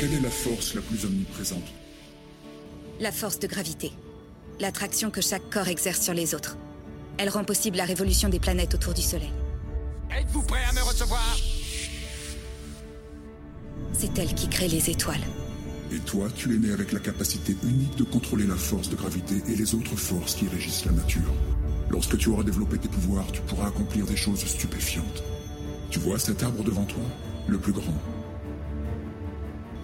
Quelle est la force la plus omniprésente? La force de gravité. L'attraction que chaque corps exerce sur les autres. Elle rend possible la révolution des planètes autour du Soleil. Êtes-vous prêt à me recevoir? C'est elle qui crée les étoiles. Et toi, tu es né avec la capacité unique de contrôler la force de gravité et les autres forces qui régissent la nature. Lorsque tu auras développé tes pouvoirs, tu pourras accomplir des choses stupéfiantes. Tu vois cet arbre devant toi? Le plus grand.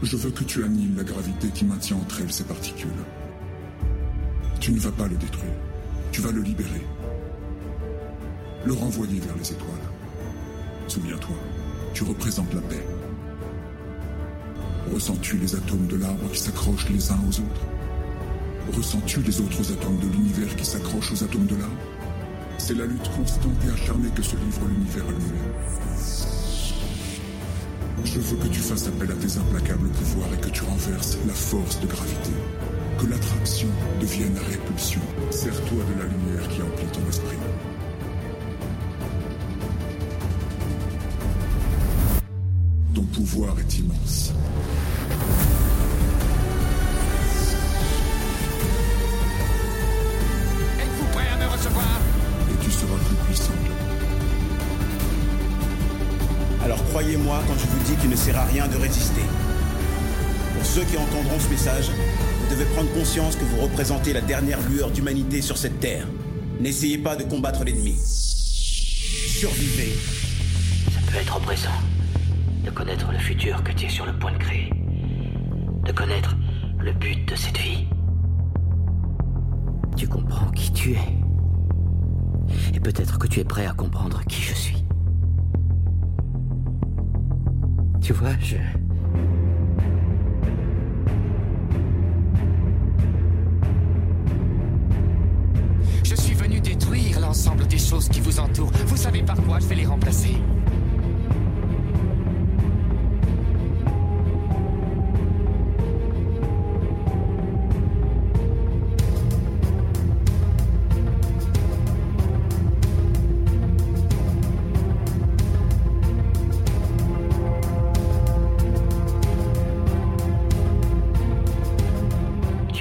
Je veux que tu annihiles la gravité qui maintient entre elles ces particules. Tu ne vas pas le détruire. Tu vas le libérer. Le renvoyer vers les étoiles. Souviens-toi, tu représentes la paix. Ressens-tu les atomes de l'arbre qui s'accrochent les uns aux autres? Ressens-tu les autres atomes de l'univers qui s'accrochent aux atomes de l'arbre? C'est la lutte constante et acharnée que se livre l'univers à lui-même. Je veux que tu fasses appel à tes implacables pouvoirs et que tu renverses la force de gravité. Que l'attraction devienne la répulsion. Sers-toi de la lumière qui emplit ton esprit. Ton pouvoir est immense. Croyez-moi quand je vous dis qu'il ne sert à rien de résister. Pour ceux qui entendront ce message, vous devez prendre conscience que vous représentez la dernière lueur d'humanité sur cette terre. N'essayez pas de combattre l'ennemi. Survivez. Ça peut être oppressant de connaître le futur que tu es sur le point de créer. De connaître le but de cette vie. Tu comprends qui tu es. Et peut-être que tu es prêt à comprendre qui je suis. Tu vois, je... Je suis venu détruire l'ensemble des choses qui vous entourent. Vous savez par quoi je vais les remplacer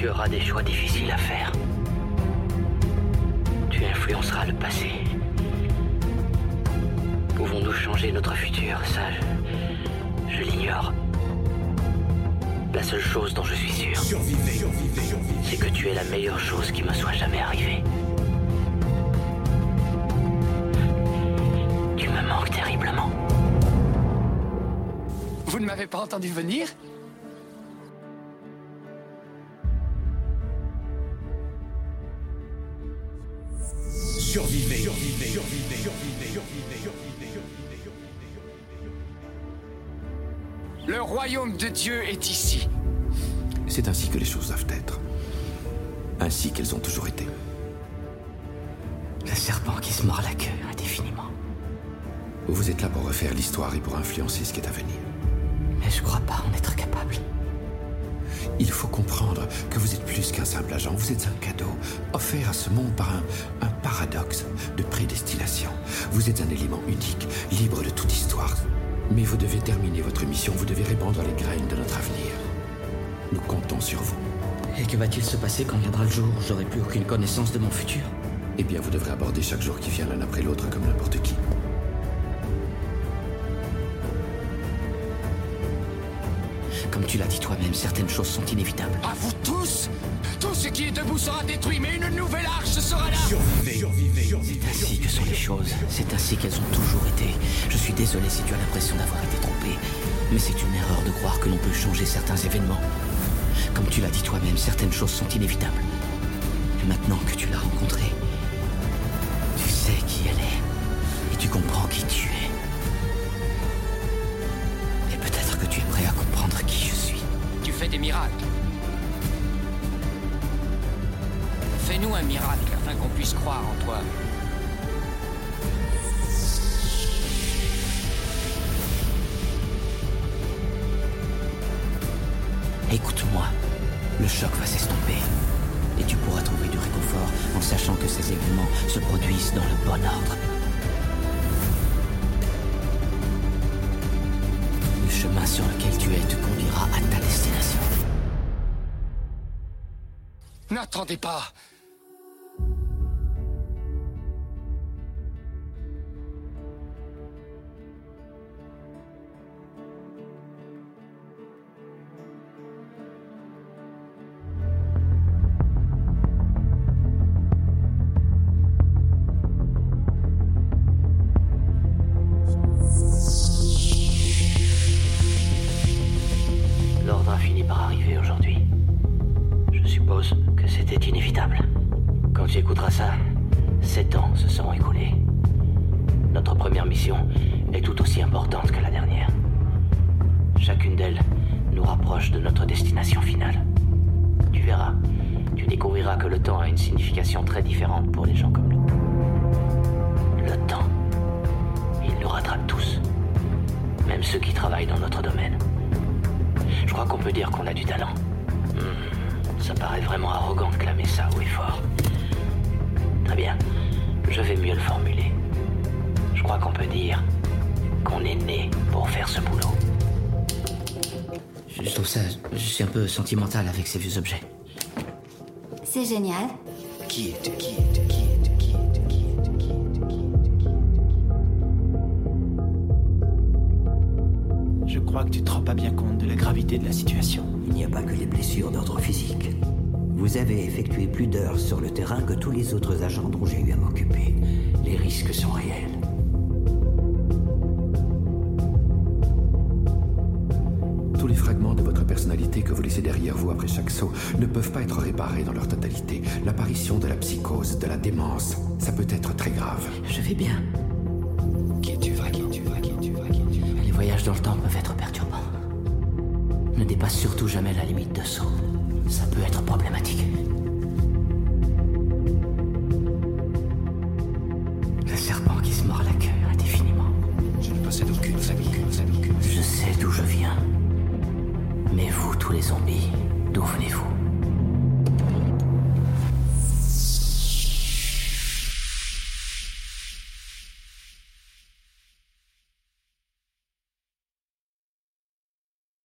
Tu auras des choix difficiles à faire. Tu influenceras le passé. Pouvons-nous changer notre futur Ça, je, je l'ignore. La seule chose dont je suis sûr, Survivez. Survivez. Survivez. c'est que tu es la meilleure chose qui me soit jamais arrivée. Tu me manques terriblement. Vous ne m'avez pas entendu venir? Survivez. Survivez. Survivez. Survivez. Survivez. Survivez. Le royaume de Dieu est ici. C'est ainsi que les choses doivent être. Ainsi qu'elles ont toujours été. Le serpent qui se mord la queue indéfiniment. Vous êtes là pour refaire l'histoire et pour influencer ce qui est à venir. Mais je crois pas en être capable. Il faut comprendre que vous êtes plus qu'un simple agent, vous êtes un cadeau offert à ce monde par un, un paradoxe de prédestination. Vous êtes un élément unique, libre de toute histoire. Mais vous devez terminer votre mission, vous devez répandre les graines de notre avenir. Nous comptons sur vous. Et que va-t-il se passer quand viendra le jour où j'aurai plus aucune connaissance de mon futur? Eh bien, vous devrez aborder chaque jour qui vient l'un après l'autre comme n'importe qui. Comme tu l'as dit toi-même, certaines choses sont inévitables. À vous tous Tout ce qui est debout sera détruit, mais une nouvelle arche sera là Survivez. Survivez. Survivez. Ainsi que sont les choses, c'est ainsi qu'elles ont toujours été. Je suis désolé si tu as l'impression d'avoir été trompé, mais c'est une erreur de croire que l'on peut changer certains événements. Comme tu l'as dit toi-même, certaines choses sont inévitables. Et maintenant que tu l'as rencontrée, tu sais qui elle est, et tu comprends qui tu es. Puisse croire en toi. Écoute-moi, le choc va s'estomper. Et tu pourras trouver du réconfort en sachant que ces événements se produisent dans le bon ordre. Le chemin sur lequel tu es te conduira à ta destination. N'attendez pas tu écouteras ça, sept ans se seront écoulés. Notre première mission est tout aussi importante que la dernière. Chacune d'elles nous rapproche de notre destination finale. Tu verras, tu découvriras que le temps a une signification très différente pour les gens comme nous. Le temps, il nous rattrape tous, même ceux qui travaillent dans notre domaine. Je crois qu'on peut dire qu'on a du talent. Hmm, ça paraît vraiment arrogant de clamer je vais mieux le formuler. Je crois qu'on peut dire qu'on est né pour faire ce boulot. Je trouve ça. Je suis un peu sentimental avec ces vieux objets. C'est génial. Je crois que tu te rends pas bien compte de la gravité de la situation. Il n'y a pas que les blessures d'ordre physique. Vous avez effectué plus d'heures sur le terrain que tous les autres agents dont j'ai eu à m'occuper. Les risques sont réels. Tous les fragments de votre personnalité que vous laissez derrière vous après chaque saut ne peuvent pas être réparés dans leur totalité. L'apparition de la psychose, de la démence, ça peut être très grave. Je vais bien. Qui es-tu vrai Qui es-tu vrai Qui es-tu vrai Qui es-tu vrai Les voyages dans le temps peuvent être perturbants. Ne dépasse surtout jamais la limite de saut. Ça peut être problématique. Le serpent qui se mord la queue indéfiniment. Je ne possède aucune famille, aucune famille, aucune Je sais d'où je viens. Mais vous, tous les zombies, d'où venez-vous?